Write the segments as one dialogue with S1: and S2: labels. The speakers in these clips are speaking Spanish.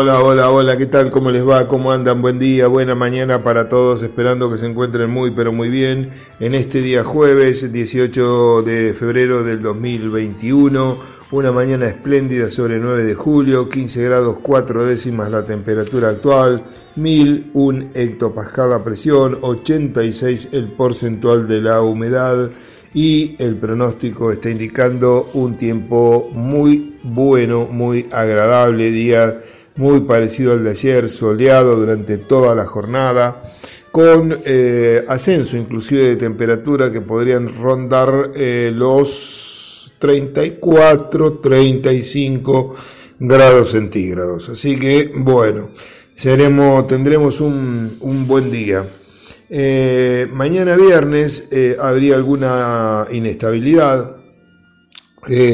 S1: Hola, hola, hola, ¿qué tal? ¿Cómo les va? ¿Cómo andan? Buen día, buena mañana para todos, esperando que se encuentren muy, pero muy bien en este día jueves 18 de febrero del 2021, una mañana espléndida sobre 9 de julio, 15 grados 4 décimas la temperatura actual, 1001 hectopascal la presión, 86 el porcentual de la humedad y el pronóstico está indicando un tiempo muy bueno, muy agradable, día muy parecido al de ayer, soleado durante toda la jornada, con eh, ascenso inclusive de temperatura que podrían rondar eh, los 34, 35 grados centígrados. Así que bueno, seremos, tendremos un, buen día. Eh, mañana viernes habría alguna inestabilidad.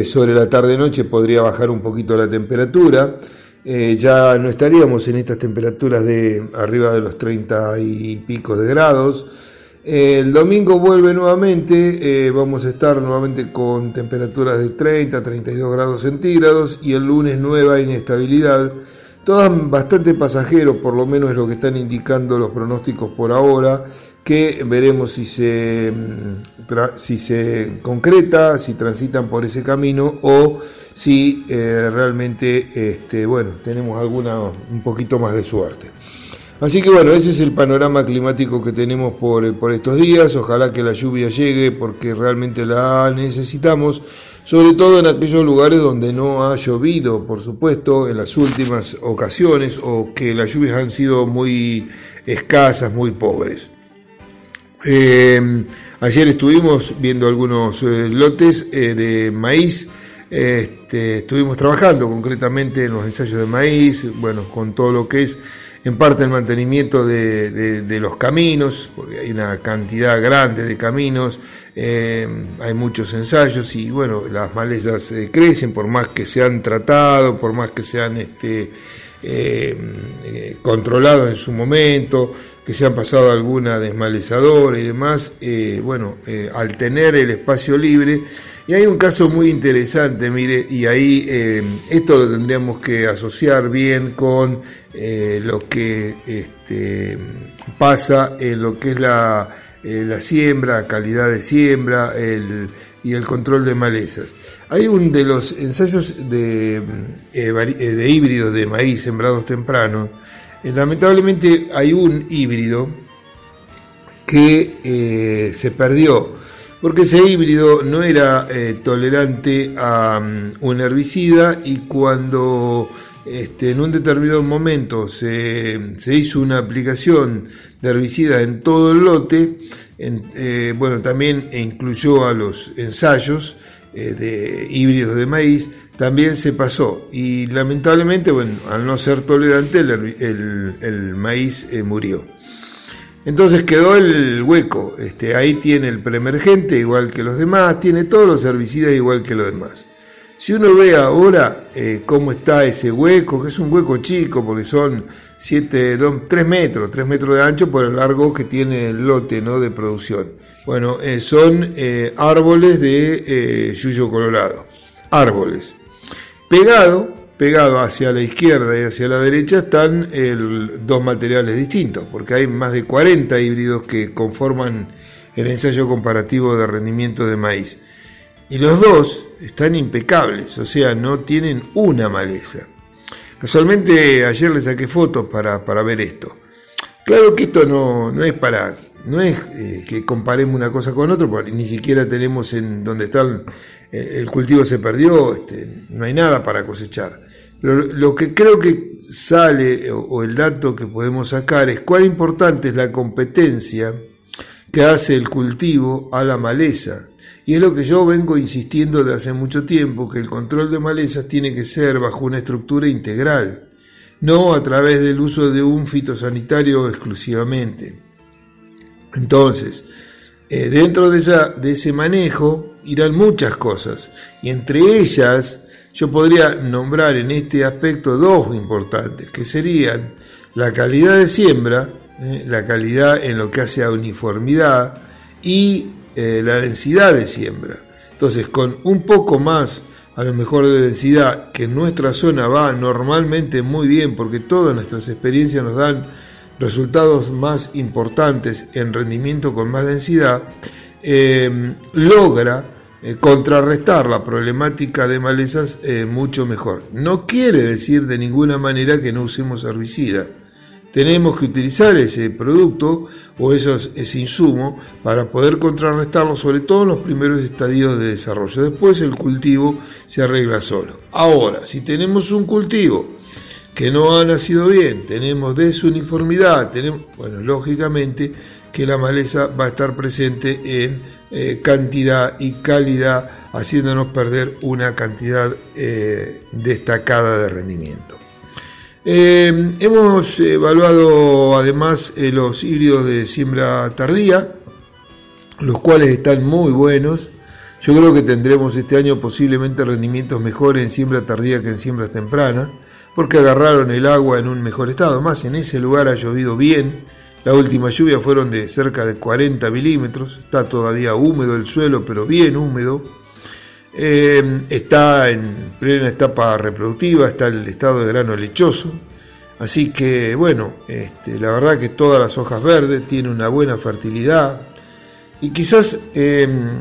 S1: Sobre la tarde-noche podría bajar un poquito la temperatura. Ya no estaríamos en estas temperaturas de arriba de los 30 y pico de grados. el domingo vuelve nuevamente, vamos a estar nuevamente con temperaturas de 30 a 32 grados centígrados y el lunes nueva inestabilidad Todas bastante pasajeros, por lo menos es lo que están indicando los pronósticos por ahora, que veremos si se, mm, si se concreta, si transitan por ese camino o si eh, realmente este, bueno, tenemos alguna un poquito más de suerte. Así que bueno, ese es el panorama climático que tenemos por, por estos días. Ojalá que la lluvia llegue porque realmente la necesitamos sobre todo en aquellos lugares donde no ha llovido, por supuesto, en las últimas ocasiones o que las lluvias han sido muy escasas, muy pobres. Eh, ayer estuvimos viendo algunos eh, lotes eh, de maíz, este, estuvimos trabajando concretamente en los ensayos de maíz, bueno, con todo lo que es en parte el mantenimiento de, los caminos, porque hay una cantidad grande de caminos, eh, hay muchos ensayos y bueno, las malezas eh, crecen por más que se han tratado, por más que se han este, eh, controlado en su momento, que se han pasado alguna desmalezadora y demás, bueno, al tener el espacio libre, y hay un caso muy interesante, mire, y ahí esto lo tendríamos que asociar bien con eh, lo que este, pasa en lo que es la, eh, la siembra, calidad de siembra y el control de malezas. Hay un de los ensayos de, eh, de híbridos de maíz sembrados temprano. Lamentablemente hay un híbrido que se perdió. Porque ese híbrido no era tolerante a um, un herbicida y cuando este, en un determinado momento se, hizo una aplicación de herbicida en todo el lote, eh, bueno, también incluyó a los ensayos eh, de híbridos de maíz, también se pasó y lamentablemente, bueno, al no ser tolerante el, maíz eh, murió. Entonces quedó el hueco, este, ahí tiene el preemergente igual que los demás, tiene todos los herbicidas igual que los demás. Si uno ve ahora eh, cómo está ese hueco, que es un hueco chico, porque son 7, 3 metros, 3 metros de ancho por el largo que tiene el lote ¿no? de producción. Bueno, eh, son árboles de yuyo colorado, árboles. Pegado, pegado hacia la izquierda y hacia la derecha están dos materiales distintos, porque hay más de 40 híbridos que conforman el ensayo comparativo de rendimiento de maíz. Y los dos están impecables, o sea, no tienen una maleza. Casualmente ayer le saqué fotos para, ver esto. Claro que esto no, no es para, no es eh, que comparemos una cosa con otra, porque ni siquiera tenemos en donde está el, cultivo se perdió, este, no hay nada para cosechar. Pero lo que creo que sale o el dato que podemos sacar es cuán importante es la competencia que hace el cultivo a la maleza y es lo que yo vengo insistiendo de hace mucho tiempo, que el control de malezas tiene que ser bajo una estructura integral, no a través del uso de un fitosanitario exclusivamente. Entonces, eh, dentro de, ese manejo irán muchas cosas, y entre ellas yo podría nombrar en este aspecto dos importantes, que serían la calidad de siembra, eh, la calidad en lo que hace a uniformidad y eh, la densidad de siembra. Entonces, con un poco más a lo mejor de densidad, que en nuestra zona va normalmente muy bien, porque todas nuestras experiencias nos dan resultados más importantes en rendimiento con más densidad, eh, logra eh, contrarrestar la problemática de malezas eh, mucho mejor. No quiere decir de ninguna manera que no usemos herbicida. Tenemos que utilizar ese producto o esos, ese insumo para poder contrarrestarlo, sobre todo en los primeros estadios de desarrollo. Después el cultivo se arregla solo. Ahora, si tenemos un cultivo que no ha nacido bien, tenemos desuniformidad, tenemos, bueno, lógicamente que la maleza va a estar presente en eh, cantidad y calidad, haciéndonos perder una cantidad eh, destacada de rendimiento. Eh, hemos evaluado además los híbridos de siembra tardía, los cuales están muy buenos. Yo creo que tendremos este año posiblemente rendimientos mejores en siembra tardía que en siembra temprana, porque agarraron el agua en un mejor estado. Más en ese lugar ha llovido bien, la última lluvia fueron de cerca de 40 milímetros, está todavía húmedo el suelo, pero bien húmedo. Eh, está en plena etapa reproductiva, está el estado de grano lechoso. Así que bueno, este, la verdad que todas las hojas verdes tienen una buena fertilidad. Y quizás em,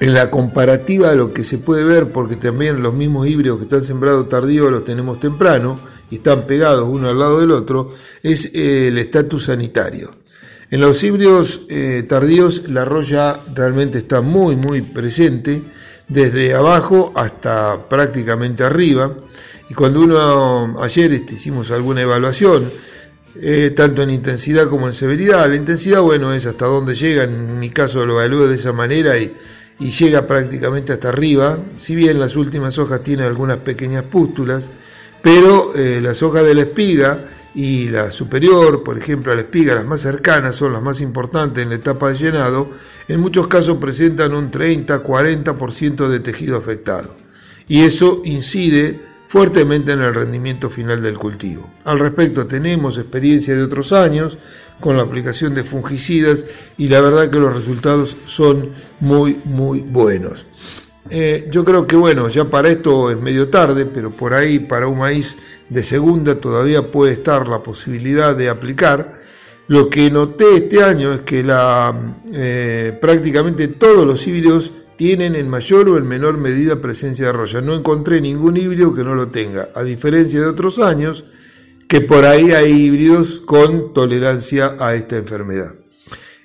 S1: en la comparativa lo que se puede ver, porque también los mismos híbridos que están sembrados tardío los tenemos temprano, y están pegados uno al lado del otro, es eh, el estatus sanitario. En los híbridos eh, tardíos la roya realmente está muy muy presente, desde abajo hasta prácticamente arriba. Y cuando uno, ayer este, hicimos alguna evaluación, eh, tanto en intensidad como en severidad, la intensidad, bueno, es hasta donde llega, en mi caso lo evalúo de esa manera y, y llega prácticamente hasta arriba, si bien las últimas hojas tienen algunas pequeñas pústulas, pero eh, las hojas de la espiga y la superior, por ejemplo, a la espiga, las más cercanas, son las más importantes en la etapa de llenado, en muchos casos presentan un 30-40% de tejido afectado. Y eso incide fuertemente en el rendimiento final del cultivo. Al respecto, tenemos experiencia de otros años con la aplicación de fungicidas y la verdad que los resultados son muy, muy buenos. Eh, yo creo que bueno, ya para esto es medio tarde, pero por ahí para un maíz de segunda todavía puede estar la posibilidad de aplicar. Lo que noté este año es que la, eh, prácticamente todos los híbridos tienen en mayor o en menor medida presencia de roya. No encontré ningún híbrido que no lo tenga, a diferencia de otros años que por ahí hay híbridos con tolerancia a esta enfermedad.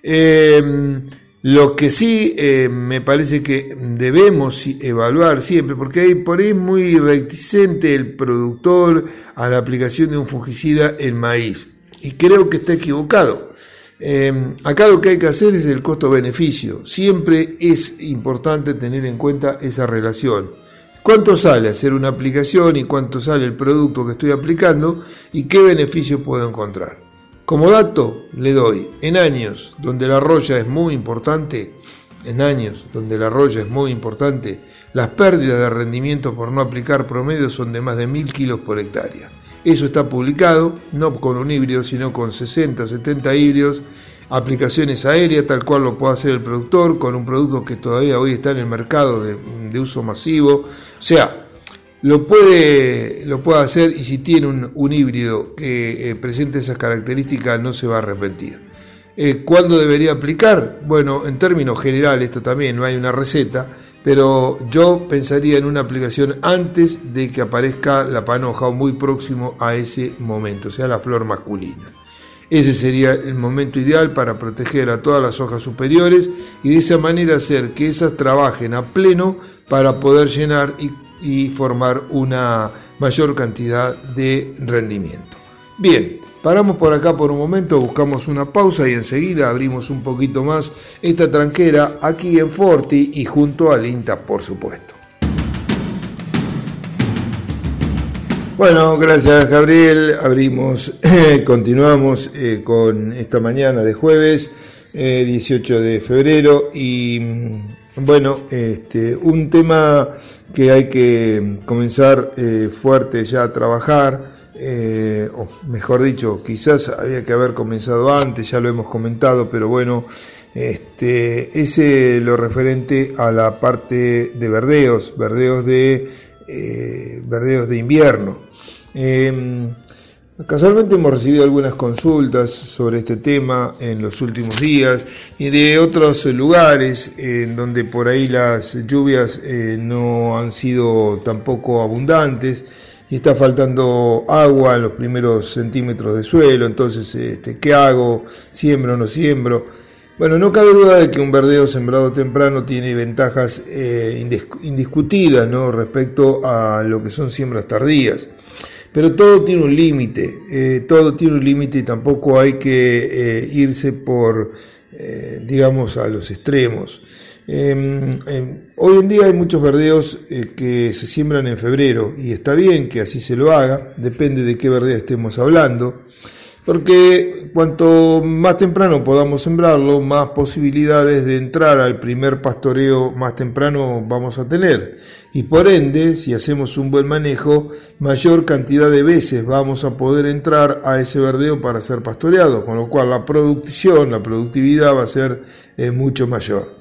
S1: Eh, lo que sí eh, me parece que debemos evaluar siempre, porque hay, por ahí muy reticente el productor a la aplicación de un fungicida en maíz. Y creo que está equivocado. Em, acá lo que hay que hacer es el costo-beneficio. Siempre es importante tener en cuenta esa relación. ¿Cuánto sale hacer una aplicación y cuánto sale el producto que estoy aplicando y qué beneficio puedo encontrar? Como dato le doy, en años donde la roya es muy importante, en años donde la roya es muy importante, las pérdidas de rendimiento por no aplicar promedio son de más de mil kilos por hectárea. Eso está publicado, no con un híbrido, sino con 60, 70 híbridos, aplicaciones aéreas, tal cual lo puede hacer el productor, con un producto que todavía hoy está en el mercado de, uso masivo. O sea, lo puede, lo puede hacer y si tiene un, híbrido que eh, presente esas características no se va a arrepentir. Eh, ¿Cuándo debería aplicar? Bueno, en términos generales, esto también no hay una receta, pero yo pensaría en una aplicación antes de que aparezca la panoja o muy próximo a ese momento, o sea, la flor masculina. Ese sería el momento ideal para proteger a todas las hojas superiores y de esa manera hacer que esas trabajen a pleno para poder llenar y formar una mayor cantidad de rendimiento. Bien, paramos por acá por un momento, buscamos una pausa y enseguida abrimos un poquito más esta tranquera aquí en Forti y junto al INTA, por supuesto. Bueno, gracias Gabriel. Abrimos, continuamos eh, con esta mañana de jueves, 18 eh, de febrero y mm, bueno, este, un tema que hay que comenzar eh, fuerte ya a trabajar, eh, o mejor dicho, quizás había que haber comenzado antes, ya lo hemos comentado, pero bueno, Este, ese lo referente a la parte de verdeos, verdeos de, eh, verdeos de invierno. Em, casualmente hemos recibido algunas consultas sobre este tema en los últimos días y de otros lugares en donde por ahí las lluvias eh, no han sido tampoco abundantes y está faltando agua en los primeros centímetros de suelo, entonces, este, ¿qué hago? ¿Siembro o no siembro? Bueno, no cabe duda de que un verdeo sembrado temprano tiene ventajas eh, indiscutidas ¿no? respecto a lo que son siembras tardías. Pero todo tiene un límite, eh, todo tiene un límite y tampoco hay que eh, irse por, digamos, a los extremos. Em, em, hoy en día hay muchos verdeos que se siembran en febrero y está bien que así se lo haga, depende de qué verdeo estemos hablando porque cuanto más temprano podamos sembrarlo, más posibilidades de entrar al primer pastoreo más temprano vamos a tener. Y por ende, si hacemos un buen manejo, mayor cantidad de veces vamos a poder entrar a ese verdeo para ser pastoreado, con lo cual la producción, la productividad va a ser eh, mucho mayor.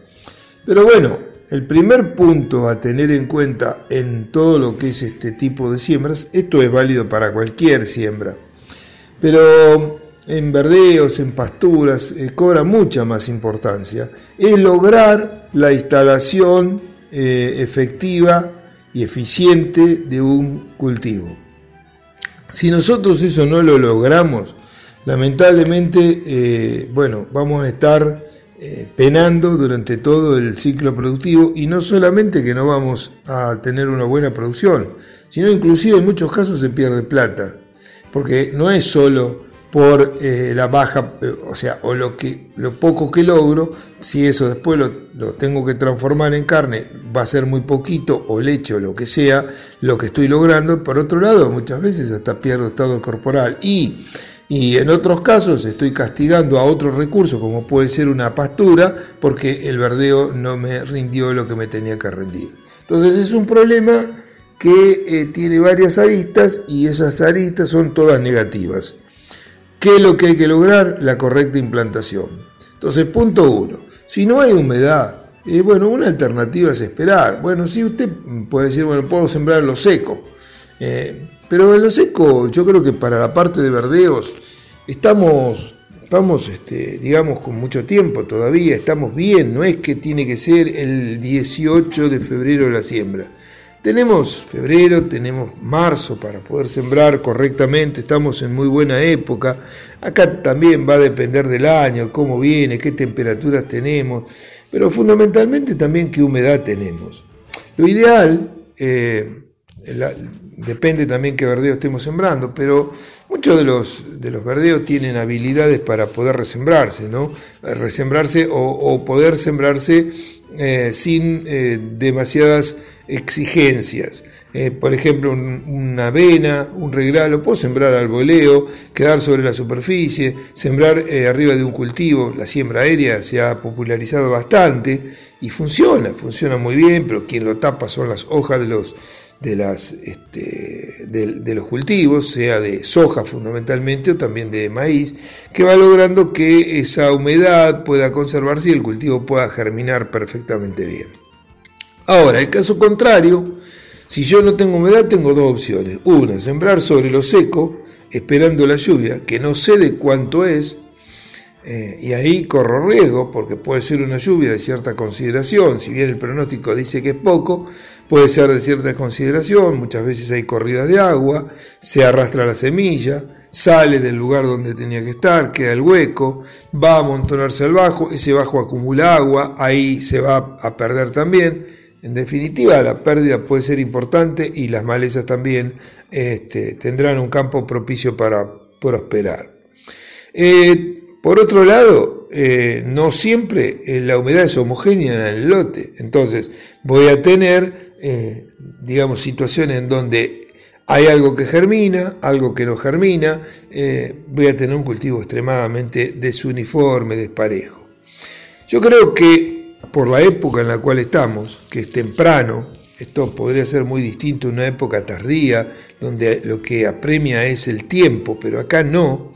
S1: Pero bueno, el primer punto a tener en cuenta en todo lo que es este tipo de siembras, esto es válido para cualquier siembra pero en verdeos, en pasturas, eh, cobra mucha más importancia, es lograr la instalación eh, efectiva y eficiente de un cultivo. Si nosotros eso no lo logramos, lamentablemente, eh, bueno, vamos a estar penando durante todo el ciclo productivo y no solamente que no vamos a tener una buena producción, sino inclusive en muchos casos se pierde plata porque no es solo por eh, la baja, eh, o sea, o lo, que, poco que logro, si eso después lo, tengo que transformar en carne, va a ser muy poquito, o leche, o lo que sea, lo que estoy logrando. Por otro lado, muchas veces hasta pierdo estado corporal. Y, y en otros casos estoy castigando a otro recurso, como puede ser una pastura, porque el verdeo no me rindió lo que me tenía que rendir. Entonces es un problema que eh, tiene varias aristas y esas aristas son todas negativas. ¿Qué es lo que hay que lograr? La correcta implantación. Entonces, punto uno, si no hay humedad, eh, bueno, una alternativa es esperar. Bueno, si usted puede decir, bueno, puedo sembrar lo seco, eh, pero en lo seco yo creo que para la parte de verdeos estamos, estamos este, digamos, con mucho tiempo todavía, estamos bien, no es que tiene que ser el 18 de febrero la siembra. Tenemos febrero, tenemos marzo para poder sembrar correctamente, estamos en muy buena época. Acá también va a depender del año, cómo viene, qué temperaturas tenemos, pero fundamentalmente también qué humedad tenemos. Lo ideal, eh, depende también qué verdeo estemos sembrando, pero muchos de los, de los verdeos tienen habilidades para poder resembrarse, ¿no? Resembrarse o, poder sembrarse eh, sin eh, demasiadas exigencias. Eh, por ejemplo, una avena, un regalo, puedo sembrar al voleo, quedar sobre la superficie, sembrar eh, arriba de un cultivo. La siembra aérea se ha popularizado bastante y funciona, funciona muy bien, pero quien lo tapa son las hojas de los, de, las, este, de, los cultivos, sea de soja fundamentalmente o también de maíz, que va logrando que esa humedad pueda conservarse y el cultivo pueda germinar perfectamente bien. Ahora, el caso contrario, si yo no tengo humedad, tengo dos opciones. Una, sembrar sobre lo seco, esperando la lluvia, que no sé de cuánto es, eh, y ahí corro riesgo, porque puede ser una lluvia de cierta consideración, si bien el pronóstico dice que es poco, puede ser de cierta consideración, muchas veces hay corridas de agua, se arrastra la semilla, sale del lugar donde tenía que estar, queda el hueco, va a amontonarse al bajo, ese bajo acumula agua, ahí se va a perder también, en definitiva, la pérdida puede ser importante y las malezas también este, tendrán un campo propicio para prosperar. Eh, por otro lado, eh, no siempre eh, la humedad es homogénea en el lote. Entonces, voy a tener, digamos, situaciones en donde hay algo que germina, algo que no germina. voy a tener un cultivo extremadamente desuniforme, desparejo. Yo creo que por la época en la cual estamos, que es temprano, esto podría ser muy distinto en una época tardía, donde lo que apremia es el tiempo, pero acá no,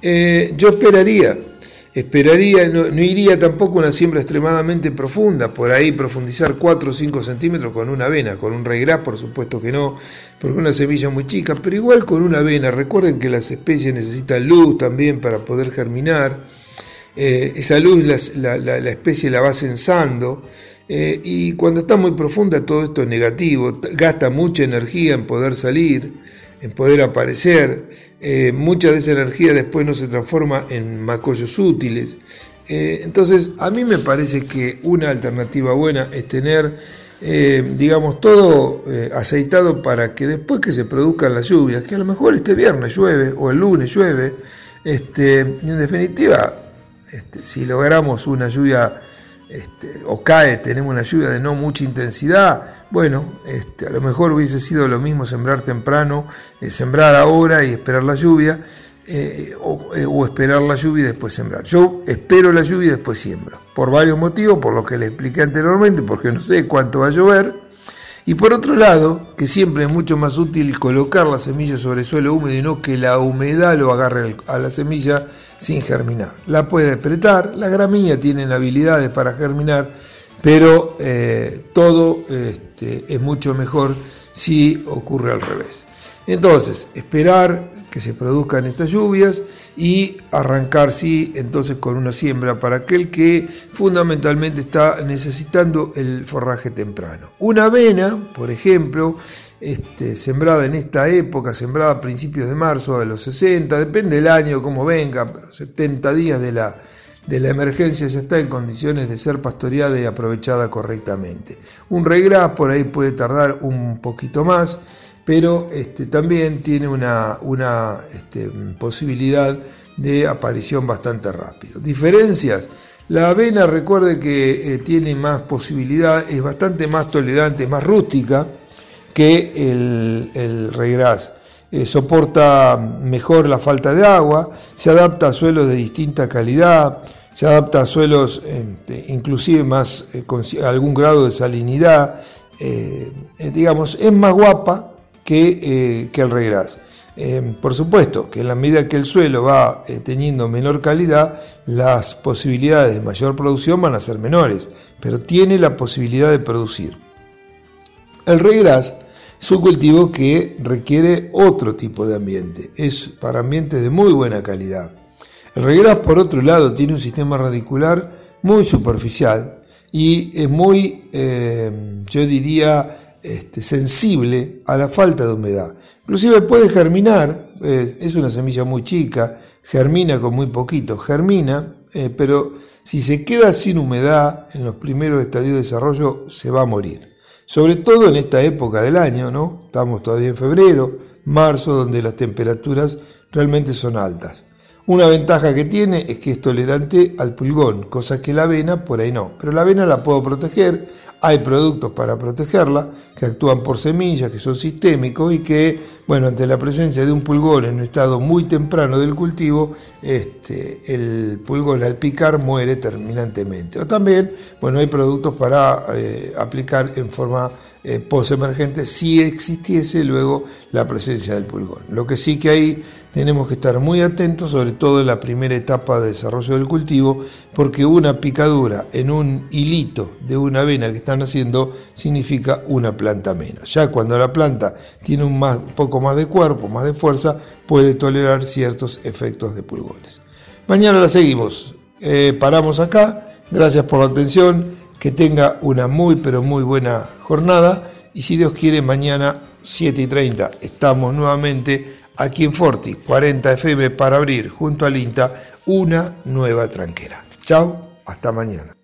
S1: eh, yo esperaría, esperaría, no, iría tampoco una siembra extremadamente profunda, por ahí profundizar 4 o 5 centímetros con una avena, con un regras por supuesto que no, porque una semilla muy chica, pero igual con una avena, recuerden que las especies necesitan luz también para poder germinar, eh, esa luz la, especie la va censando, eh, y cuando está muy profunda todo esto es negativo, gasta mucha energía en poder salir, en poder aparecer. Eh, mucha de esa energía después no se transforma en macollos útiles. Entonces, a mí me parece que una alternativa buena es tener, digamos, todo aceitado para que después que se produzcan las lluvias, que a lo mejor este viernes llueve o el lunes llueve, este, en definitiva, este, si logramos una lluvia este, o cae, tenemos una lluvia de no mucha intensidad, bueno, este, a lo mejor hubiese sido lo mismo sembrar temprano, eh, sembrar ahora y esperar la lluvia, eh, eh, o, esperar la lluvia y después sembrar. Yo espero la lluvia y después siembro, por varios motivos, por los que les expliqué anteriormente, porque no sé cuánto va a llover, y por otro lado, que siempre es mucho más útil colocar la semilla sobre suelo húmedo y no que la humedad lo agarre a la semilla sin germinar. La puede apretar, las gramíneas tienen habilidades para germinar, pero eh, todo este, es mucho mejor si ocurre al revés. Entonces, esperar que se produzcan estas lluvias y arrancar, sí, entonces con una siembra para aquel que fundamentalmente está necesitando el forraje temprano. Una avena, por ejemplo, este, sembrada en esta época, sembrada a principios de marzo de los 60, depende del año, como venga, pero 70 días de la, de la emergencia ya está en condiciones de ser pastoreada y aprovechada correctamente. Un regras por ahí puede tardar un poquito más pero este, también tiene una, este, posibilidad de aparición bastante rápido. Diferencias. La avena, recuerde que eh, tiene más posibilidad, es bastante más tolerante, más rústica que el, el regras. Eh, soporta mejor la falta de agua, se adapta a suelos de distinta calidad, se adapta a suelos este, inclusive más eh, con algún grado de salinidad, digamos, es más guapa eh, que, el regras. Eh, por supuesto que en la medida que el suelo va eh, teniendo menor calidad, las posibilidades de mayor producción van a ser menores, pero tiene la posibilidad de producir. El regras es un cultivo que requiere otro tipo de ambiente, es para ambientes de muy buena calidad. El regras, por otro lado, tiene un sistema radicular muy superficial y es muy, yo diría, este, sensible a la falta de humedad. Inclusive puede germinar, eh, es una semilla muy chica, germina con muy poquito, germina, eh, pero si se queda sin humedad en los primeros estadios de desarrollo se va a morir. Sobre todo en esta época del año, ¿no? Estamos todavía en febrero, marzo, donde las temperaturas realmente son altas. Una ventaja que tiene es que es tolerante al pulgón, cosa que la avena por ahí no. Pero la avena la puedo proteger, hay productos para protegerla que actúan por semillas, que son sistémicos y que, bueno, ante la presencia de un pulgón en un estado muy temprano del cultivo, este, el pulgón al picar muere terminantemente. O también, bueno, hay productos para eh, aplicar en forma eh, post-emergente si existiese luego la presencia del pulgón. Lo que sí que hay tenemos que estar muy atentos, sobre todo en la primera etapa de desarrollo del cultivo, porque una picadura en un hilito de una avena que están haciendo significa una planta menos. Ya cuando la planta tiene un poco más de cuerpo, más de fuerza, puede tolerar ciertos efectos de pulgones. Mañana la seguimos. Eh, paramos acá. Gracias por la atención. Que tenga una muy, pero muy buena jornada. Y si Dios quiere, mañana 7 y 30 estamos nuevamente aquí en Forti 40 FM para abrir junto al INTA una nueva tranquera. Chao, hasta mañana.